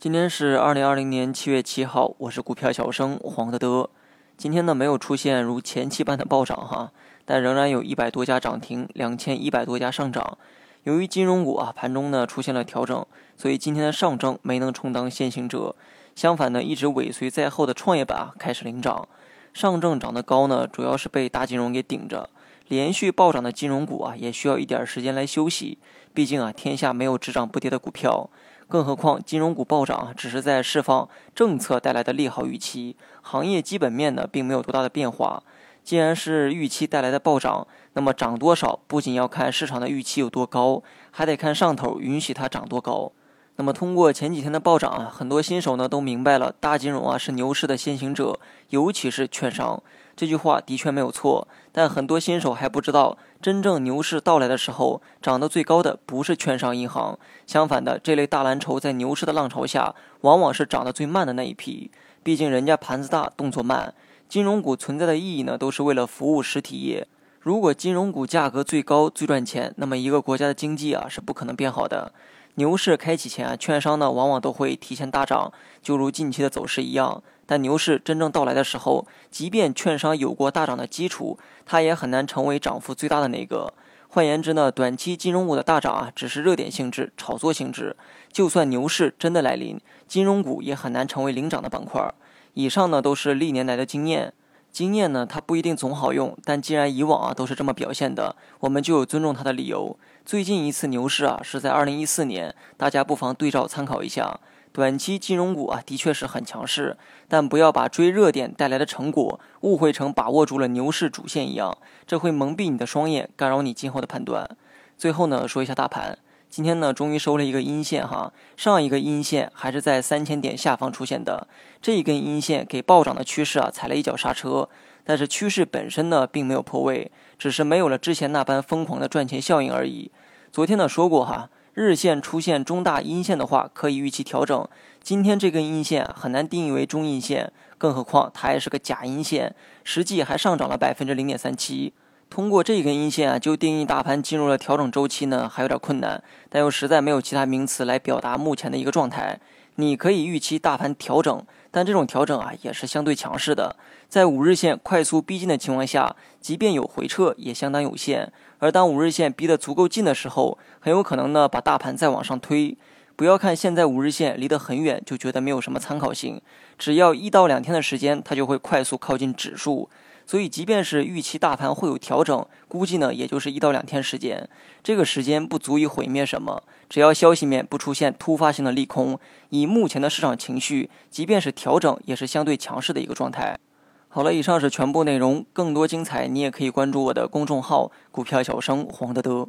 今天是二零二零年七月七号，我是股票小生黄德德。今天呢没有出现如前期般的暴涨哈，但仍然有一百多家涨停，两千一百多家上涨。由于金融股啊盘中呢出现了调整，所以今天的上证没能充当先行者。相反呢，一直尾随在后的创业板啊开始领涨。上证涨得高呢，主要是被大金融给顶着。连续暴涨的金融股啊，也需要一点时间来休息。毕竟啊，天下没有只涨不跌的股票。更何况，金融股暴涨只是在释放政策带来的利好预期，行业基本面呢并没有多大的变化。既然是预期带来的暴涨，那么涨多少不仅要看市场的预期有多高，还得看上头允许它涨多高。那么通过前几天的暴涨啊，很多新手呢都明白了，大金融啊是牛市的先行者，尤其是券商。这句话的确没有错，但很多新手还不知道，真正牛市到来的时候，涨得最高的不是券商银行，相反的，这类大蓝筹在牛市的浪潮下，往往是涨得最慢的那一批。毕竟人家盘子大，动作慢。金融股存在的意义呢，都是为了服务实体业。如果金融股价格最高、最赚钱，那么一个国家的经济啊是不可能变好的。牛市开启前，券商呢往往都会提前大涨，就如近期的走势一样。但牛市真正到来的时候，即便券商有过大涨的基础，它也很难成为涨幅最大的那个。换言之呢，短期金融股的大涨啊，只是热点性质、炒作性质。就算牛市真的来临，金融股也很难成为领涨的板块。以上呢都是历年来的经验，经验呢它不一定总好用，但既然以往啊都是这么表现的，我们就有尊重它的理由。最近一次牛市啊是在二零一四年，大家不妨对照参考一下。短期金融股啊，的确是很强势，但不要把追热点带来的成果误会成把握住了牛市主线一样，这会蒙蔽你的双眼，干扰你今后的判断。最后呢，说一下大盘，今天呢，终于收了一个阴线哈，上一个阴线还是在三千点下方出现的，这一根阴线给暴涨的趋势啊踩了一脚刹车，但是趋势本身呢，并没有破位，只是没有了之前那般疯狂的赚钱效应而已。昨天呢说过哈。日线出现中大阴线的话，可以预期调整。今天这根阴线很难定义为中阴线，更何况它还是个假阴线，实际还上涨了百分之零点三七。通过这一根阴线啊，就定义大盘进入了调整周期呢，还有点困难。但又实在没有其他名词来表达目前的一个状态。你可以预期大盘调整，但这种调整啊，也是相对强势的。在五日线快速逼近的情况下，即便有回撤，也相当有限。而当五日线逼得足够近的时候，很有可能呢把大盘再往上推。不要看现在五日线离得很远就觉得没有什么参考性，只要一到两天的时间，它就会快速靠近指数。所以即便是预期大盘会有调整，估计呢也就是一到两天时间，这个时间不足以毁灭什么。只要消息面不出现突发性的利空，以目前的市场情绪，即便是调整也是相对强势的一个状态。好了，以上是全部内容。更多精彩，你也可以关注我的公众号“股票小生黄德德”。